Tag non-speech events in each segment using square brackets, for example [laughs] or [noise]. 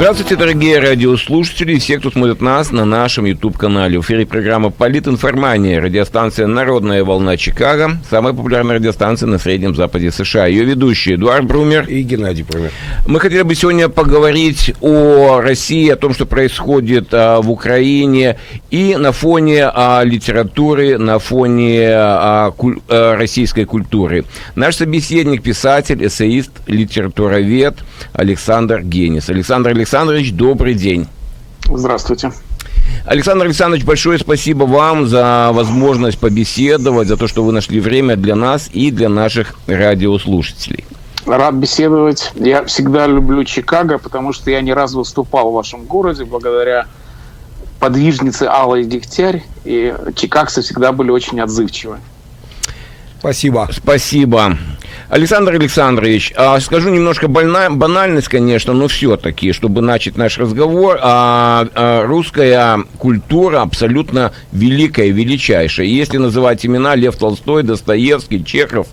Здравствуйте, дорогие радиослушатели и все, кто смотрит нас на нашем YouTube-канале. В эфире программа «Политинформания», радиостанция «Народная волна Чикаго», самая популярная радиостанция на Среднем Западе США. Ее ведущие Эдуард Брумер и Геннадий Брумер. Мы хотели бы сегодня поговорить о России, о том, что происходит а, в Украине, и на фоне а, литературы, на фоне а, куль, а, российской культуры. Наш собеседник, писатель, эссеист, литературовед Александр Генис. Александр Александрович Александрович, добрый день. Здравствуйте. Александр Александрович, большое спасибо вам за возможность побеседовать, за то, что вы нашли время для нас и для наших радиослушателей. Рад беседовать. Я всегда люблю Чикаго, потому что я не раз выступал в вашем городе благодаря подвижнице Аллы Дегтярь, и чикагцы всегда были очень отзывчивы. Спасибо. Спасибо. Александр Александрович, а, скажу немножко больна, банальность, конечно, но все-таки, чтобы начать наш разговор, а, а, русская культура абсолютно великая, величайшая. Если называть имена Лев Толстой, Достоевский, Чехов,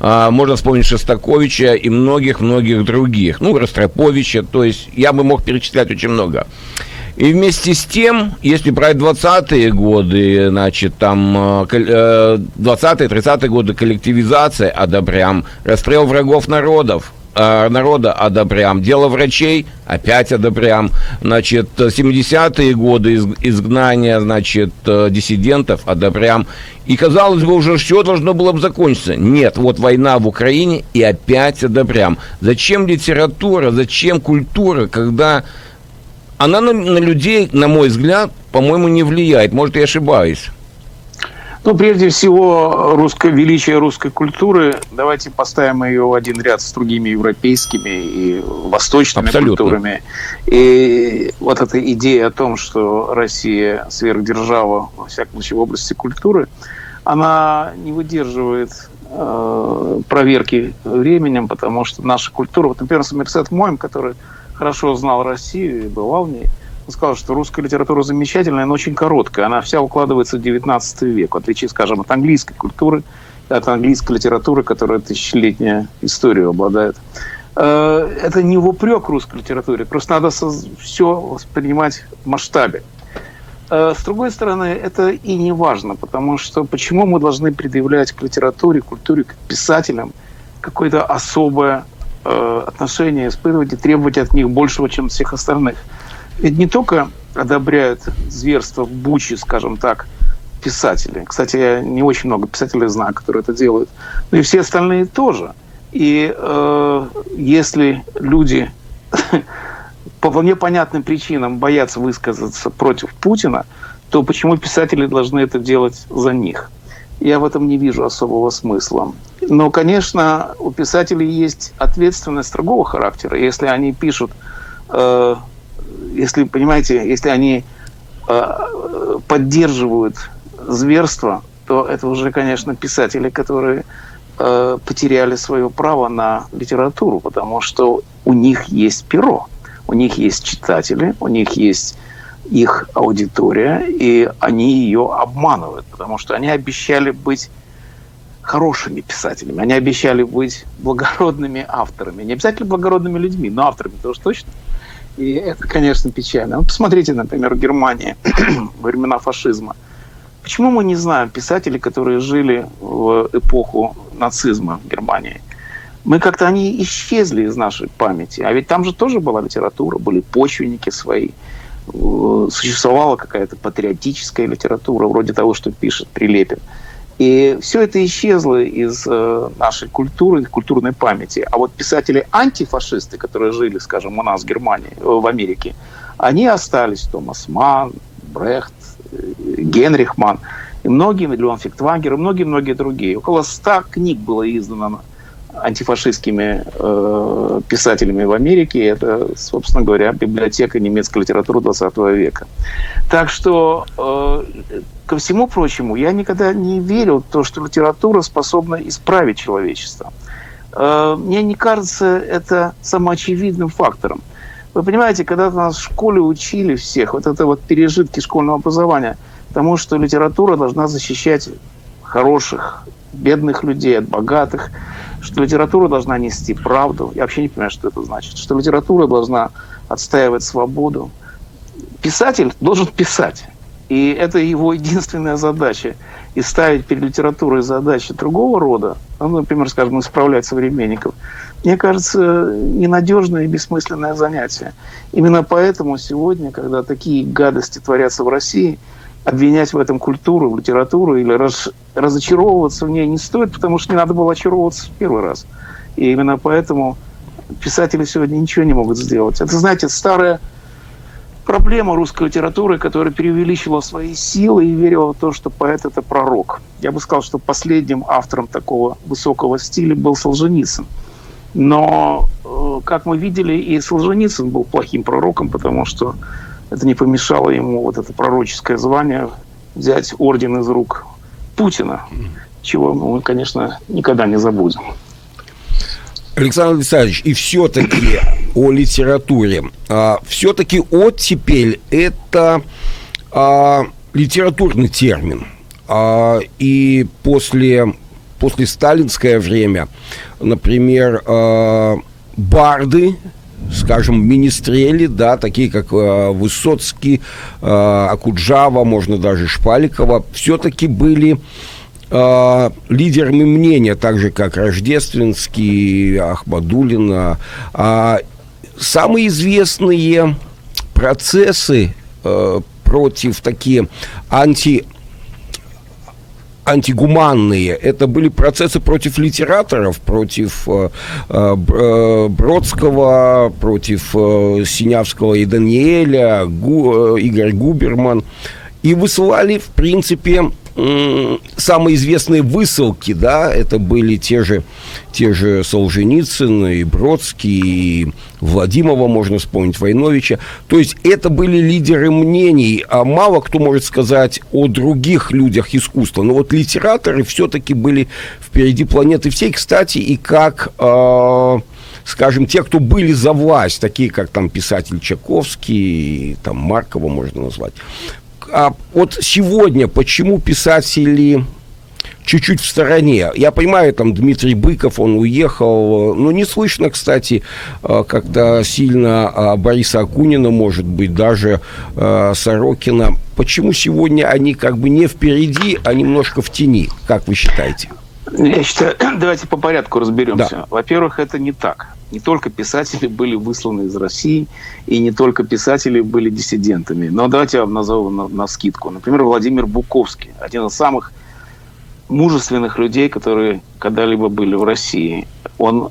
можно вспомнить Шостаковича и многих-многих других. Ну, Ростроповича, то есть я бы мог перечислять очень много. И вместе с тем, если брать 20-е годы, значит, там 20-е, 30-е годы коллективизация одобрям, расстрел врагов народов, э, народа одобрям. Дело врачей опять одобрям. Значит, 70-е годы изгнания, значит, э, диссидентов одобрям. И, казалось бы, уже все должно было бы закончиться. Нет, вот война в Украине и опять одобрям. Зачем литература, зачем культура, когда она на, на людей, на мой взгляд, по-моему, не влияет. Может, я ошибаюсь. Ну, прежде всего, русское величие русской культуры, давайте поставим ее в один ряд с другими европейскими и восточными Абсолютно. культурами. И вот эта идея о том, что Россия сверхдержава, во всяком случае, в области культуры, она не выдерживает э, проверки временем, потому что наша культура, вот, например, Мерсет Моем, который хорошо знал Россию и бывал в ней, он сказал, что русская литература замечательная, но очень короткая. Она вся укладывается в 19 век, в отличие, скажем, от английской культуры, от английской литературы, которая тысячелетняя историю обладает. Э, это не в упрек русской литературе, просто надо все воспринимать в масштабе. Э, с другой стороны, это и не важно, потому что почему мы должны предъявлять к литературе, культуре, к писателям какое-то особое отношения испытывать и требовать от них большего, чем всех остальных. Ведь не только одобряют зверство в Буче, скажем так, писатели. Кстати, я не очень много писателей знаю, которые это делают. Но и все остальные тоже. И э, если люди [laughs] по вполне понятным причинам боятся высказаться против Путина, то почему писатели должны это делать за них? я в этом не вижу особого смысла. Но, конечно, у писателей есть ответственность другого характера. Если они пишут, э, если, понимаете, если они э, поддерживают зверство, то это уже, конечно, писатели, которые э, потеряли свое право на литературу, потому что у них есть перо, у них есть читатели, у них есть их аудитория, и они ее обманывают, потому что они обещали быть хорошими писателями, они обещали быть благородными авторами, не обязательно благородными людьми, но авторами тоже точно. И это, конечно, печально. Ну, посмотрите, например, Германия [clears throat] во времена фашизма. Почему мы не знаем писателей, которые жили в эпоху нацизма в Германии? Мы как-то они исчезли из нашей памяти. А ведь там же тоже была литература, были почвенники свои – существовала какая-то патриотическая литература, вроде того, что пишет Прилепин. И все это исчезло из э, нашей культуры, культурной памяти. А вот писатели-антифашисты, которые жили, скажем, у нас в Германии, э, в Америке, они остались. Томас Ман, Брехт, э, Генрих Ман, и многие, Леон Фиктвагер, и многие-многие другие. Около ста книг было издано антифашистскими э, писателями в Америке. Это, собственно говоря, библиотека немецкой литературы 20 века. Так что, э, ко всему прочему, я никогда не верил в то, что литература способна исправить человечество. Э, мне не кажется это самоочевидным фактором. Вы понимаете, когда нас в школе учили всех, вот это вот пережитки школьного образования, тому, что литература должна защищать хороших бедных людей, от богатых, что литература должна нести правду. Я вообще не понимаю, что это значит. Что литература должна отстаивать свободу. Писатель должен писать. И это его единственная задача. И ставить перед литературой задачи другого рода, ну, например, скажем, исправлять современников, мне кажется, ненадежное и бессмысленное занятие. Именно поэтому сегодня, когда такие гадости творятся в России, обвинять в этом культуру, литературу или раз, разочаровываться в ней не стоит, потому что не надо было очаровываться в первый раз. И именно поэтому писатели сегодня ничего не могут сделать. Это, знаете, старая проблема русской литературы, которая преувеличила свои силы и верила в то, что поэт – это пророк. Я бы сказал, что последним автором такого высокого стиля был Солженицын. Но, э, как мы видели, и Солженицын был плохим пророком, потому что это не помешало ему вот это пророческое звание взять орден из рук Путина, чего мы, конечно, никогда не забудем. Александр Александрович, и все-таки о литературе. А, все-таки оттепель – это а, литературный термин. А, и после, после сталинское время, например, а, барды, скажем, министрели, да, такие как э, Высоцкий, э, Акуджава, можно даже Шпаликова, все-таки были э, лидерами мнения, так же как Рождественский, Ахмадулина. А самые известные процессы э, против такие анти антигуманные. Это были процессы против литераторов, против э, э, э Бродского, против Синявского и Даниэля, Игорь Губерман. И высылали, в принципе, самые известные высылки, да, это были те же, те же Солженицын и Бродский, и Владимова, можно вспомнить, Войновича. То есть это были лидеры мнений, а мало кто может сказать о других людях искусства. Но вот литераторы все-таки были впереди планеты всей. Кстати, и как... Э, скажем, те, кто были за власть, такие как там писатель Чаковский, там Маркова можно назвать, а вот сегодня почему писатели чуть-чуть в стороне. Я понимаю, там Дмитрий Быков, он уехал, но не слышно, кстати, э, как-то сильно Бориса Акунина, может быть, даже э, Сорокина. Почему сегодня они как бы не впереди, а немножко в тени, как вы считаете? Я считаю, [clears throat] давайте по порядку разберемся. Да. Во-первых, это не так не только писатели были высланы из России, и не только писатели были диссидентами. Но давайте я вам назову на, на скидку. Например, Владимир Буковский, один из самых мужественных людей, которые когда-либо были в России. Он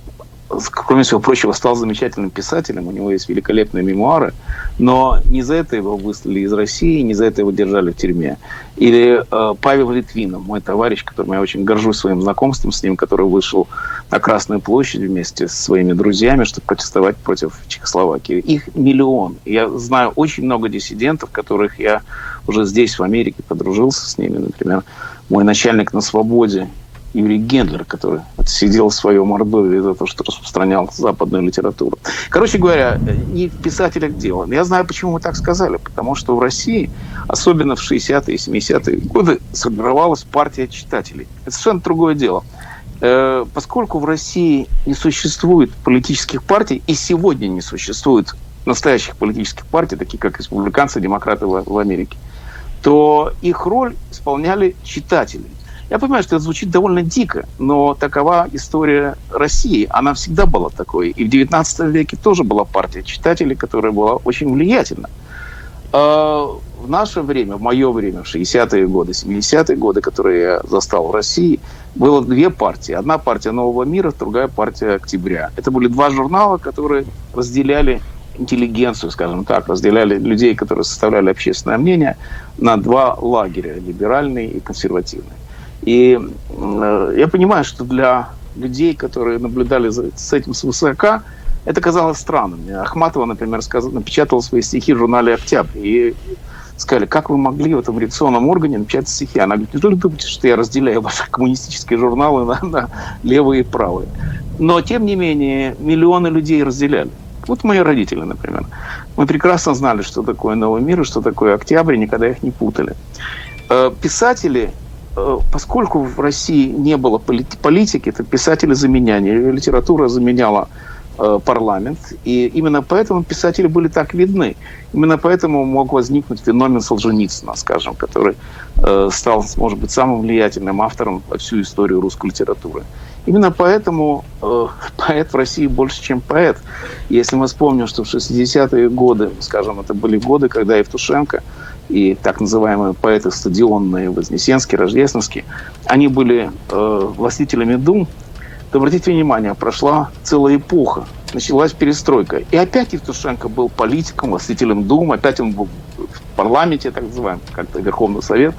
кроме всего прочего, стал замечательным писателем, у него есть великолепные мемуары, но не за это его выслали из России, не за это его держали в тюрьме. Или э, Павел Литвинов, мой товарищ, которым я очень горжусь своим знакомством с ним, который вышел на Красную площадь вместе с своими друзьями, чтобы протестовать против Чехословакии. Их миллион. Я знаю очень много диссидентов, которых я уже здесь, в Америке, подружился с ними. Например, мой начальник на свободе Юрий Гендлер, который сидел в своем Ордове за то, что распространял западную литературу. Короче говоря, не в писателях дело. Я знаю, почему мы так сказали. Потому что в России, особенно в 60-е и 70-е годы, сформировалась партия читателей. Это совершенно другое дело. Э, поскольку в России не существует политических партий, и сегодня не существует настоящих политических партий, таких как республиканцы, демократы в Америке, то их роль исполняли читатели. Я понимаю, что это звучит довольно дико, но такова история России. Она всегда была такой. И в XIX веке тоже была партия читателей, которая была очень влиятельна. А в наше время, в мое время, в 60-е годы, 70-е годы, которые я застал в России, было две партии. Одна партия «Нового мира», другая партия «Октября». Это были два журнала, которые разделяли интеллигенцию, скажем так, разделяли людей, которые составляли общественное мнение, на два лагеря, либеральный и консервативный. И э, я понимаю, что для людей, которые наблюдали за, с этим свысока, это казалось странным. Ахматова, например, сказал, напечатала свои стихи в журнале «Октябрь». И сказали, как вы могли в этом редакционном органе напечатать стихи? Она говорит, неужели думаете, что я разделяю ваши коммунистические журналы на, на левые и правые? Но, тем не менее, миллионы людей разделяли. Вот мои родители, например. Мы прекрасно знали, что такое «Новый мир» и что такое «Октябрь», никогда их не путали. Э, писатели поскольку в России не было политики, это писатели заменяли, литература заменяла Э, парламент. И именно поэтому писатели были так видны. Именно поэтому мог возникнуть феномен Солженицына, скажем, который э, стал, может быть, самым влиятельным автором во всю историю русской литературы. Именно поэтому э, [laughs] поэт в России больше, чем поэт. Если мы вспомним, что в 60-е годы, скажем, это были годы, когда Евтушенко и так называемые поэты стадионные, Вознесенский, Рождественский, они были э, властителями дум, то обратите внимание, прошла целая эпоха, началась перестройка. И опять Евтушенко был политиком, властителем Дум, опять он был в парламенте, так называемый, как-то Верховный Совет.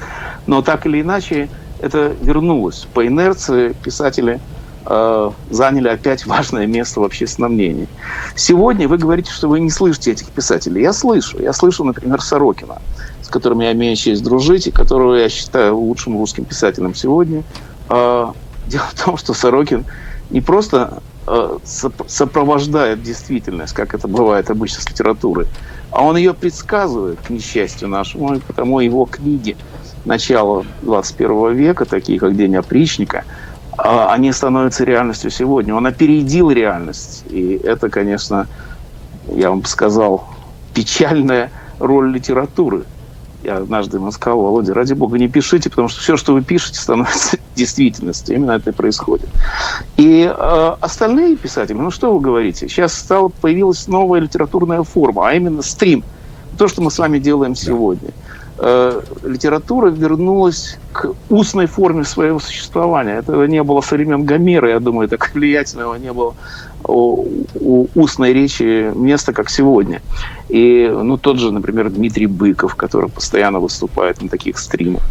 Но так или иначе это вернулось. По инерции писатели э, заняли опять [laughs] важное место в общественном мнении. Сегодня вы говорите, что вы не слышите этих писателей. Я слышу. Я слышу, например, Сорокина, с которым я имею честь дружить, и которого я считаю лучшим русским писателем сегодня. Э, дело в том, что Сорокин не просто э, сопровождает действительность, как это бывает обычно с литературой, а он ее предсказывает, к несчастью нашему, и потому его книги начала 21 века, такие как «День опричника», а, они становятся реальностью сегодня. Он опередил реальность. И это, конечно, я вам сказал, печальная роль литературы – я однажды ему сказал, Володя, ради бога, не пишите, потому что все, что вы пишете, становится [laughs] действительностью. Именно это и происходит. И э, остальные писатели, ну что вы говорите, сейчас стала, появилась новая литературная форма, а именно стрим. То, что мы с вами делаем сегодня. Э, литература вернулась к устной форме своего существования. Этого не было со времен Гомера, я думаю, так [laughs] влиятельного не было у, у устной речи места, как сегодня. И ну, тот же, например, Дмитрий Быков, который постоянно выступает на таких стримах.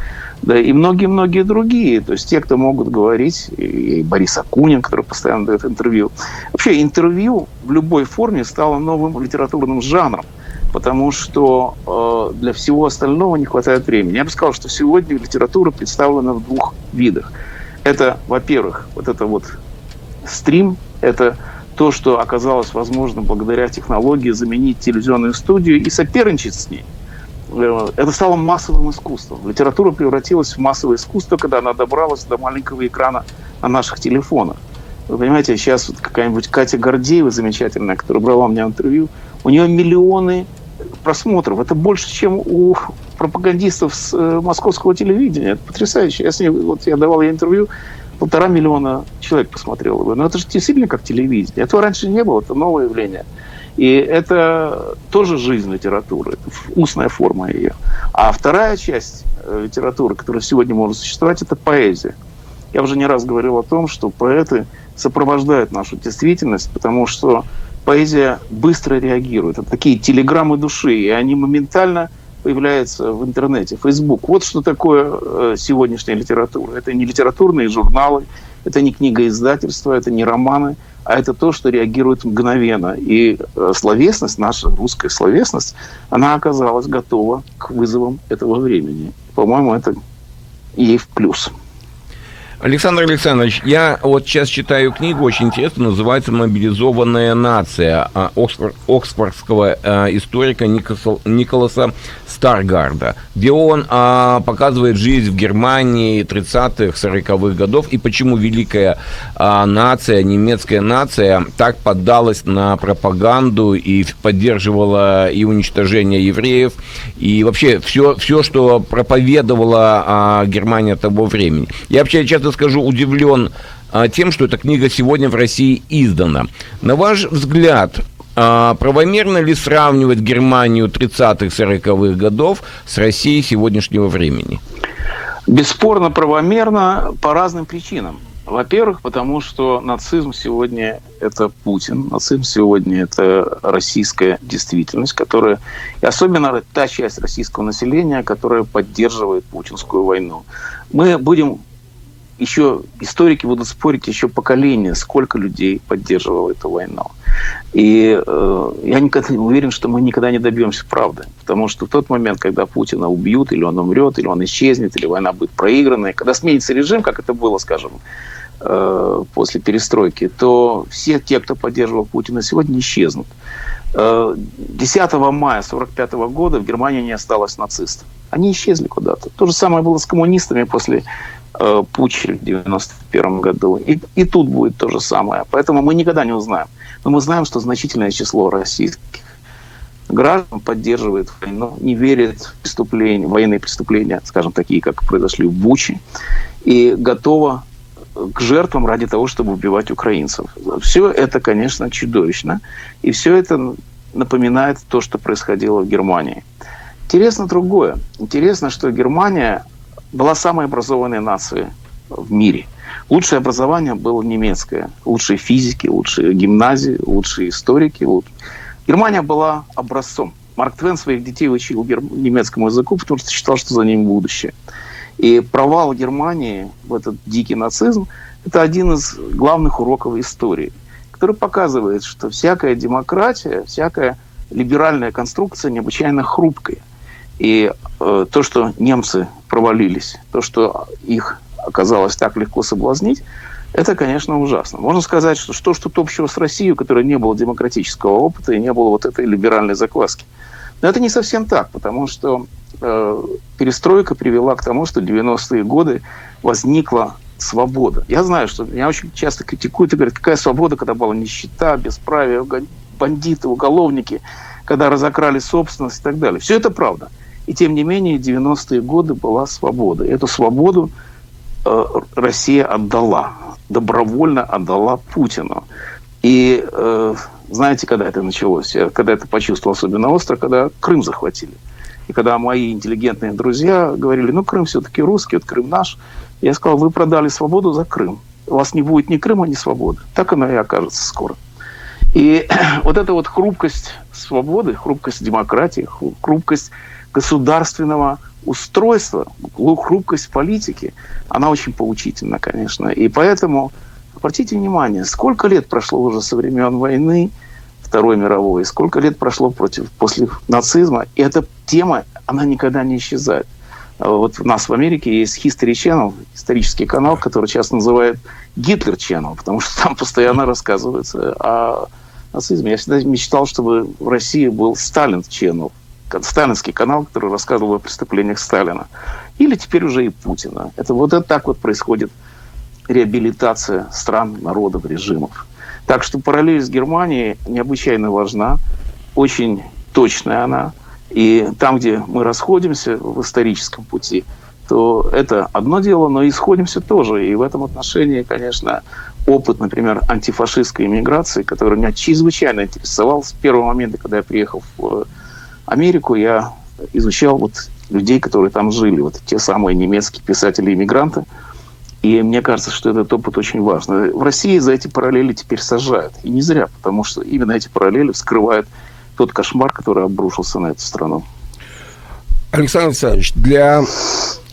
Да, и многие-многие другие. То есть те, кто могут говорить, и Борис Акунин, который постоянно дает интервью. Вообще интервью в любой форме стало новым литературным жанром потому что э, для всего остального не хватает времени. Я бы сказал, что сегодня литература представлена в двух видах. Это, во-первых, вот это вот стрим, это то, что оказалось возможно благодаря технологии заменить телевизионную студию и соперничать с ней. Э, это стало массовым искусством. Литература превратилась в массовое искусство, когда она добралась до маленького экрана на наших телефонах. Вы понимаете, сейчас вот какая-нибудь Катя Гордеева замечательная, которая брала у меня интервью, у нее миллионы просмотров. Это больше, чем у пропагандистов с э, московского телевидения. Это потрясающе. Я с ней, вот я давал ей интервью, полтора миллиона человек посмотрело. Но это же действительно как телевидение. Этого раньше не было, это новое явление. И это тоже жизнь литературы, это устная форма ее. А вторая часть э, литературы, которая сегодня может существовать, это поэзия. Я уже не раз говорил о том, что поэты сопровождают нашу действительность, потому что поэзия быстро реагирует. Это такие телеграммы души, и они моментально появляются в интернете, Facebook. Вот что такое э, сегодняшняя литература. Это не литературные журналы, это не книга издательства, это не романы, а это то, что реагирует мгновенно. И э, словесность, наша русская словесность, она оказалась готова к вызовам этого времени. По-моему, это ей в плюс. Александр Александрович, я вот сейчас читаю книгу, очень интересно, называется «Мобилизованная нация» а, оксфордского а, историка Николаса Старгарда, где он а, показывает жизнь в Германии 30-х, 40-х годов и почему великая нация, немецкая нация так поддалась на пропаганду и поддерживала и уничтожение евреев, и вообще все, все что проповедовала Германия того времени. Я вообще часто скажу, удивлен а, тем, что эта книга сегодня в России издана. На ваш взгляд, а, правомерно ли сравнивать Германию 30-х, 40-х годов с Россией сегодняшнего времени? Бесспорно правомерно по разным причинам. Во-первых, потому что нацизм сегодня – это Путин, нацизм сегодня – это российская действительность, которая, и особенно та часть российского населения, которая поддерживает путинскую войну. Мы будем еще историки будут спорить еще поколение, сколько людей поддерживало эту войну. И э, я никогда не уверен, что мы никогда не добьемся правды. Потому что в тот момент, когда Путина убьют, или он умрет, или он исчезнет, или война будет проиграна, когда сменится режим, как это было, скажем, э, после перестройки, то все те, кто поддерживал Путина сегодня, исчезнут. Э, 10 мая 1945 года в Германии не осталось нацистов. Они исчезли куда-то. То же самое было с коммунистами после э, путча в 91 году. И, и тут будет то же самое. Поэтому мы никогда не узнаем. Но мы знаем, что значительное число российских граждан поддерживает войну, не верит в преступления, военные преступления, скажем, такие, как произошли в Буче, и готова к жертвам ради того, чтобы убивать украинцев. Все это, конечно, чудовищно. И все это напоминает то, что происходило в Германии. Интересно другое. Интересно, что Германия была самой образованной нацией в мире. Лучшее образование было немецкое. Лучшие физики, лучшие гимназии, лучшие историки. Германия была образцом. Марк Твен своих детей учил немецкому языку, потому что считал, что за ним будущее. И провал Германии в этот дикий нацизм – это один из главных уроков истории, который показывает, что всякая демократия, всякая либеральная конструкция необычайно хрупкая. И э, то, что немцы провалились, то, что их оказалось так легко соблазнить, это, конечно, ужасно. Можно сказать, что что что общего с Россией, у которой не было демократического опыта и не было вот этой либеральной закваски. Но это не совсем так, потому что э, перестройка привела к тому, что в 90-е годы возникла свобода. Я знаю, что меня очень часто критикуют и говорят, какая свобода, когда была нищета, бесправие, бандиты, уголовники, когда разокрали собственность и так далее. Все это правда. И тем не менее, в 90-е годы была свобода. Эту свободу э, Россия отдала, добровольно отдала Путину. И э, знаете, когда это началось? Я когда это почувствовал особенно остро, когда Крым захватили. И когда мои интеллигентные друзья говорили, ну, Крым все-таки русский, вот Крым наш, я сказал, вы продали свободу за Крым. У вас не будет ни Крыма, ни свободы. Так оно и окажется скоро. И [clears throat] вот эта вот хрупкость свободы, хрупкость демократии, хрупкость государственного устройства, хрупкость политики, она очень поучительна, конечно. И поэтому обратите внимание, сколько лет прошло уже со времен войны, Второй мировой, сколько лет прошло против, после нацизма, и эта тема, она никогда не исчезает. А вот у нас в Америке есть History Channel, исторический канал, который часто называют Гитлер Channel, потому что там постоянно рассказывается о нацизме. Я всегда мечтал, чтобы в России был Сталин Channel, сталинский канал, который рассказывал о преступлениях Сталина. Или теперь уже и Путина. Это вот это так вот происходит реабилитация стран, народов, режимов. Так что параллель с Германией необычайно важна, очень точная она. И там, где мы расходимся в историческом пути, то это одно дело, но и сходимся тоже. И в этом отношении, конечно, опыт, например, антифашистской иммиграции, который меня чрезвычайно интересовал с первого момента, когда я приехал в Америку, я изучал вот людей, которые там жили, вот те самые немецкие писатели-иммигранты. И мне кажется, что этот опыт очень важен. В России за эти параллели теперь сажают. И не зря, потому что именно эти параллели вскрывают тот кошмар, который обрушился на эту страну. Александр Александрович, для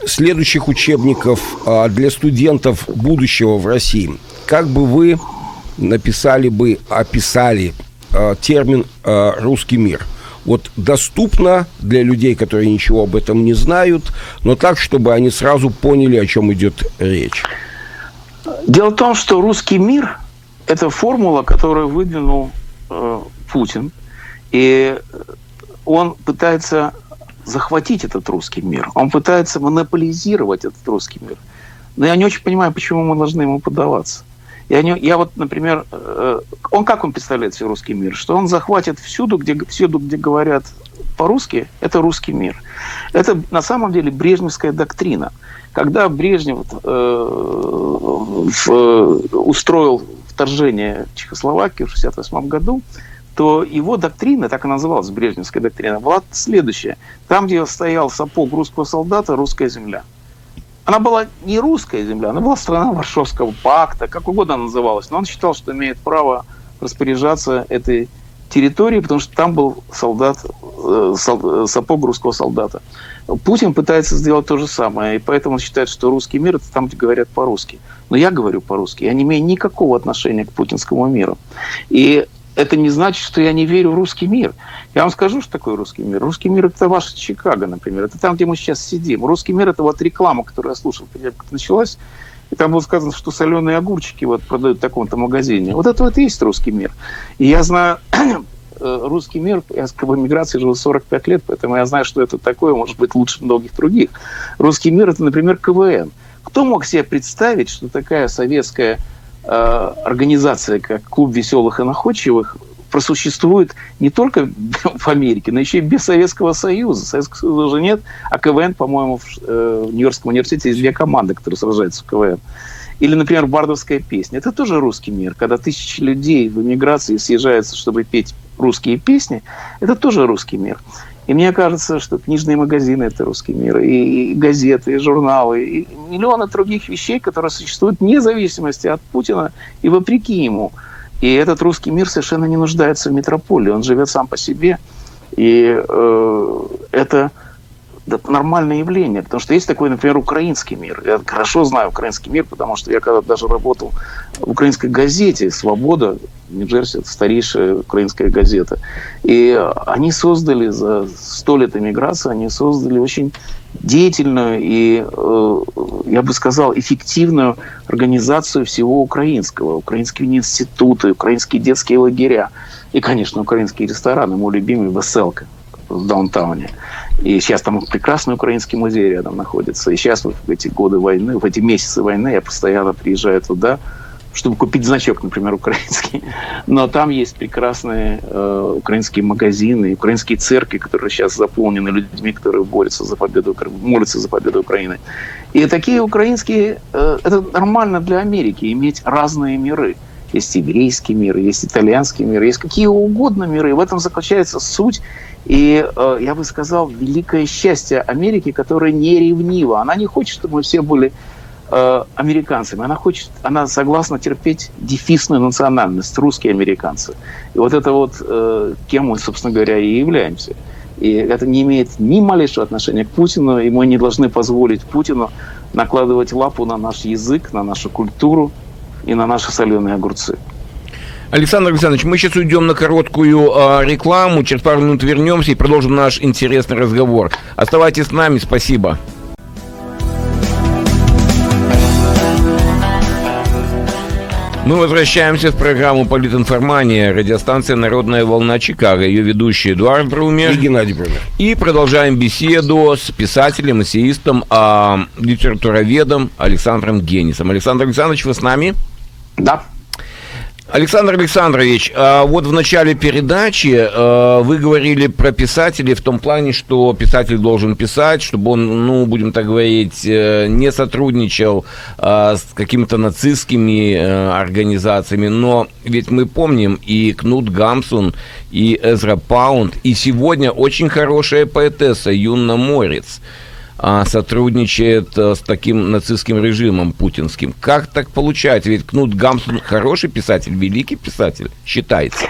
следующих учебников, а, для студентов будущего в России, как бы вы написали бы, описали а, термин а, «русский мир»? Вот доступно для людей, которые ничего об этом не знают, но так, чтобы они сразу поняли, о чем идет речь? Дело в том, что русский мир – это формула, которую выдвинул э, Путин, и он пытается захватить этот русский мир, он пытается монополизировать этот русский мир. Но я не очень понимаю, почему мы должны ему поддаваться. Я, не, я вот, например, э, он как он представляет себе русский мир? Что он захватит всюду, где, всюду, где говорят по-русски, это русский мир. Это на самом деле брежневская доктрина. Когда Брежнев э, в, устроил вторжение в Чехословакию в 1968 году, то его доктрина, так и называлась Брежневская доктрина, была следующая. Там, где стоял сапог русского солдата, русская земля. Она была не русская земля, она была страна Варшавского пакта, как угодно она называлась. Но он считал, что имеет право распоряжаться этой территорией, потому что там был солдат, э, сапог русского солдата. Путин пытается сделать то же самое, и поэтому он считает, что русский мир – это там, где говорят по-русски. Но я говорю по-русски, я не имею никакого отношения к путинскому миру. И это не значит, что я не верю в русский мир. Я вам скажу, что такое русский мир. Русский мир – это ваш Чикаго, например. Это там, где мы сейчас сидим. Русский мир – это вот реклама, которую я слушал, как началась. И там было сказано, что соленые огурчики вот продают в таком-то магазине. Вот это вот и есть русский мир. И я знаю [clears throat] э, русский мир, я в эмиграции живу 45 лет, поэтому я знаю, что это такое, может быть, лучше многих других. Русский мир – это, например, КВН. Кто мог себе представить, что такая советская организация, как Клуб веселых и находчивых, просуществует не только [laughs] в Америке, но еще и без Советского Союза. Советского Союза уже нет, а КВН, по-моему, в, э, в Нью-Йоркском университете есть две команды, которые сражаются в КВН. Или, например, бардовская песня. Это тоже русский мир. Когда тысячи людей в эмиграции съезжаются, чтобы петь русские песни, это тоже русский мир. И мне кажется, что книжные магазины – это русский мир, и, газеты, и журналы, и миллионы других вещей, которые существуют вне зависимости от Путина и вопреки ему. И этот русский мир совершенно не нуждается в метрополии, он живет сам по себе. И э, это это нормальное явление, потому что есть такой, например, украинский мир. Я хорошо знаю украинский мир, потому что я когда даже работал в украинской газете «Свобода», Нью-Джерси, это старейшая украинская газета. И они создали за сто лет эмиграции, они создали очень деятельную и, э, я бы сказал, эффективную организацию всего украинского. Украинские институты, украинские детские лагеря и, конечно, украинские рестораны. Мой любимый «Веселка» в даунтауне. И сейчас там прекрасный украинский музей рядом находится. И сейчас вот в эти годы войны, в эти месяцы войны я постоянно приезжаю туда, чтобы купить значок, например, украинский. [laughs] Но там есть прекрасные э, украинские магазины, украинские церкви, которые сейчас заполнены людьми, которые борются за победу, молятся за победу Украины. И такие украинские... Э, это нормально для Америки, иметь разные миры. Есть еврейский мир, есть итальянский мир, есть какие угодно миры. В этом заключается суть и, э, я бы сказал, великое счастье Америки, которая не ревнива. Она не хочет, чтобы мы все были э, американцами. Она хочет, она согласна терпеть дефисную национальность, русские американцы. И вот это вот, э, кем мы, собственно говоря, и являемся. И это не имеет ни малейшего отношения к Путину, и мы не должны позволить Путину накладывать лапу на наш язык, на нашу культуру и на наши соленые огурцы. Александр Александрович, мы сейчас уйдем на короткую э, рекламу, через пару минут вернемся и продолжим наш интересный разговор. Оставайтесь с нами, спасибо. Мы возвращаемся в программу «Политинформания», радиостанция «Народная волна Чикаго», ее ведущий Эдуард Брумер и Геннадий Брумер. И продолжаем беседу с писателем, эссеистом, а, литературоведом Александром Генисом. Александр Александрович, вы с нами? Да. Александр Александрович, а вот в начале передачи а, вы говорили про писателей в том плане, что писатель должен писать, чтобы он, ну, будем так говорить, э, не сотрудничал а, с какими-то нацистскими э, организациями. Но ведь мы помним и Кнут Гамсун, и Эзра Паунд, и сегодня очень хорошая поэтесса Юнна Морец – сотрудничает а, с таким нацистским режимом путинским. Как так получается? Ведь Кнут Гамсун хороший писатель, великий писатель, считается.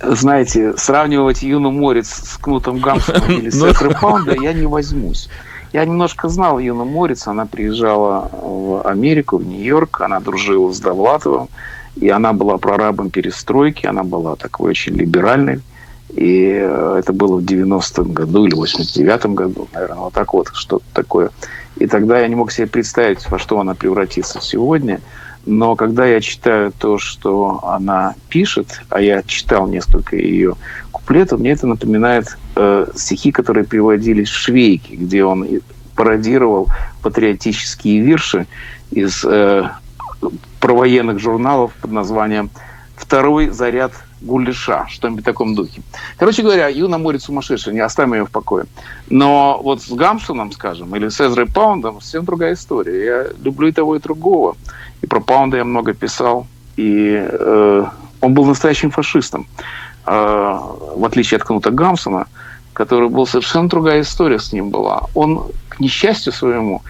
Знаете, сравнивать Юну Морец с Кнутом Гамсуном [laughs] или с Эфрой Паунда я не возьмусь. Я немножко знал Юну Морец, она приезжала в Америку, в Нью-Йорк, она дружила с Довлатовым, и она была прорабом перестройки, она была такой очень либеральной и э, это было в 90-м году или 89-м году, наверное, вот так вот, что-то такое. И тогда я не мог себе представить, во что она превратится сегодня. Но когда я читаю то, что она пишет, а я читал несколько ее куплетов, мне это напоминает э, стихи, которые приводились в Швейке, где он пародировал патриотические вирши из э, провоенных журналов под названием «Второй заряд гулеша, что-нибудь в таком духе. Короче говоря, Юна Морец сумасшедшая, не оставим ее в покое. Но вот с Гамсоном, скажем, или с Эзрой Паундом совсем другая история. Я люблю и того, и другого. И про Паунда я много писал. И э, он был настоящим фашистом. Э, в отличие от Кнута Гамсона, который был совершенно другая история с ним была. Он, к несчастью своему,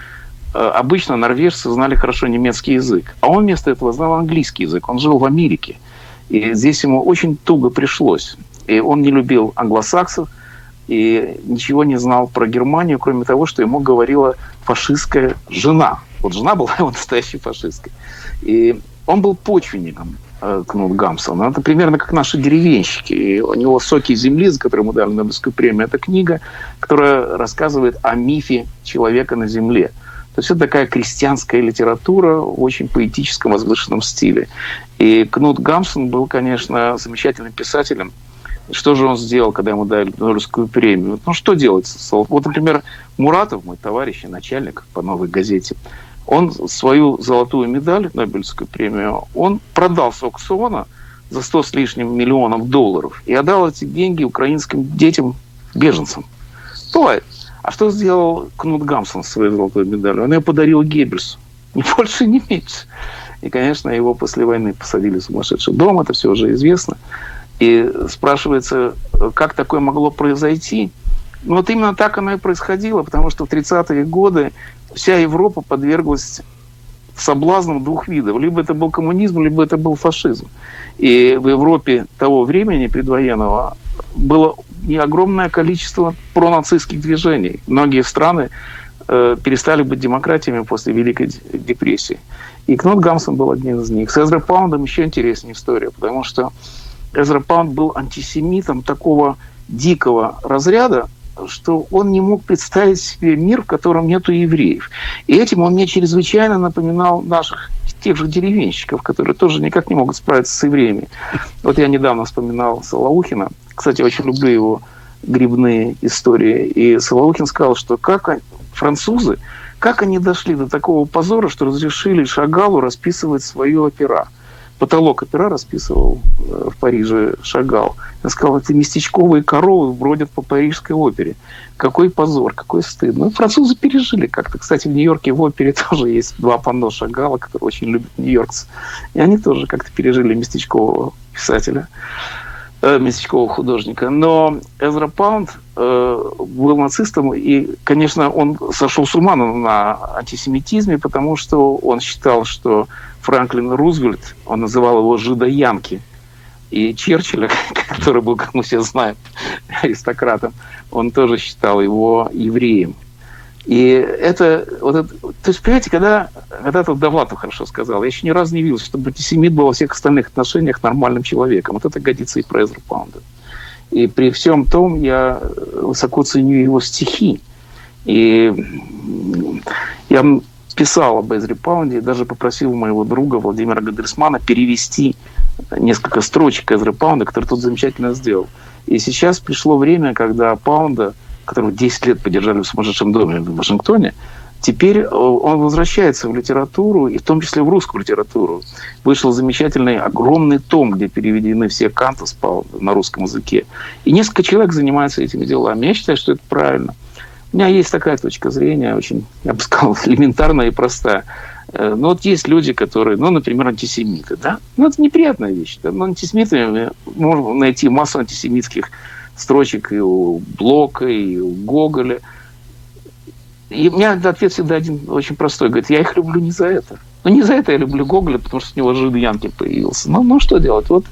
э, обычно норвежцы знали хорошо немецкий язык, а он вместо этого знал английский язык. Он жил в Америке. И здесь ему очень туго пришлось. И он не любил англосаксов, и ничего не знал про Германию, кроме того, что ему говорила фашистская жена. Вот жена была его [laughs] настоящей фашисткой. И он был почвенником э, Кнут Гамсон. Это примерно как наши деревенщики. И у него «Соки земли», за которую мы дали Нобелевскую премию, это книга, которая рассказывает о мифе человека на земле – то есть это такая крестьянская литература в очень поэтическом, возвышенном стиле. И Кнут Гамсон был, конечно, замечательным писателем, Что же он сделал, когда ему дали Нобелевскую премию? Ну, что делать? Вот, например, Муратов, мой товарищ и начальник по «Новой газете», он свою золотую медаль, Нобелевскую премию, он продал с аукциона за 100 с лишним миллионов долларов и отдал эти деньги украинским детям, беженцам. Бывает. А что сделал Кнут Гамсон с своей золотой медалью? Он ее подарил Геббельсу. Ни больше, ни меньше. И, конечно, его после войны посадили в сумасшедший дом, это все уже известно. И спрашивается, как такое могло произойти? Ну, вот именно так оно и происходило, потому что в 30-е годы вся Европа подверглась соблазнам двух видов. Либо это был коммунизм, либо это был фашизм. И в Европе того времени предвоенного было не огромное количество пронацистских движений. Многие страны э, перестали быть демократиями после Великой депрессии. И Кнут Гамсон был одним из них. С Эзра Паундом еще интереснее история, потому что Эзра Паунд был антисемитом такого дикого разряда, что он не мог представить себе мир, в котором нету евреев. И этим он мне чрезвычайно напоминал наших тех же деревенщиков, которые тоже никак не могут справиться с евреями. Вот я недавно вспоминал Солоухина. Кстати, очень люблю его грибные истории. И Солоухин сказал, что как французы, как они дошли до такого позора, что разрешили Шагалу расписывать свою опера – потолок опера расписывал э, в Париже Шагал. Я сказал, эти местечковые коровы бродят по парижской опере. Какой позор, какой стыд. Ну, французы пережили как-то. Кстати, в Нью-Йорке в опере [laughs] тоже есть два панно Шагала, которые очень любят нью-йоркцы. И они тоже как-то пережили местечкового писателя, э, местечкового художника. Но Эзра Паунд э, был нацистом, и, конечно, он сошел с ума на антисемитизме, потому что он считал, что Франклин Рузвельт, он называл его жидоянки. И Черчилля, [laughs] который был, как мы все знаем, аристократом, он тоже считал его евреем. И это, вот это, то есть, понимаете, когда, когда тут Довлатов хорошо сказал, я еще ни разу не видел, чтобы антисемит был во всех остальных отношениях нормальным человеком. Вот это годится и про Паунда. И при всем том я высоко ценю его стихи. И я писал об Эзре Паунде даже попросил моего друга Владимира Гадельсмана перевести несколько строчек Эзры Паунда, который тот замечательно сделал. И сейчас пришло время, когда Паунда, которого 10 лет поддержали в сумасшедшем доме в Вашингтоне, Теперь э, он возвращается в литературу, и в том числе в русскую литературу. Вышел замечательный огромный том, где переведены все канты на русском языке. И несколько человек занимаются этими делами. Я считаю, что это правильно. У меня есть такая точка зрения, очень, я бы сказал, [laughs] элементарная и простая. Э, Но вот есть люди, которые, ну, например, антисемиты, да? Ну, это неприятная вещь. Да? Но антисемитами можно найти массу антисемитских строчек и у Блока, и у Гоголя. И у меня ответ всегда один очень простой. Говорит, я их люблю не за это. Ну, не за это я люблю Гоголя, потому что у него жид Янки появился. Ну, ну, что делать? Вот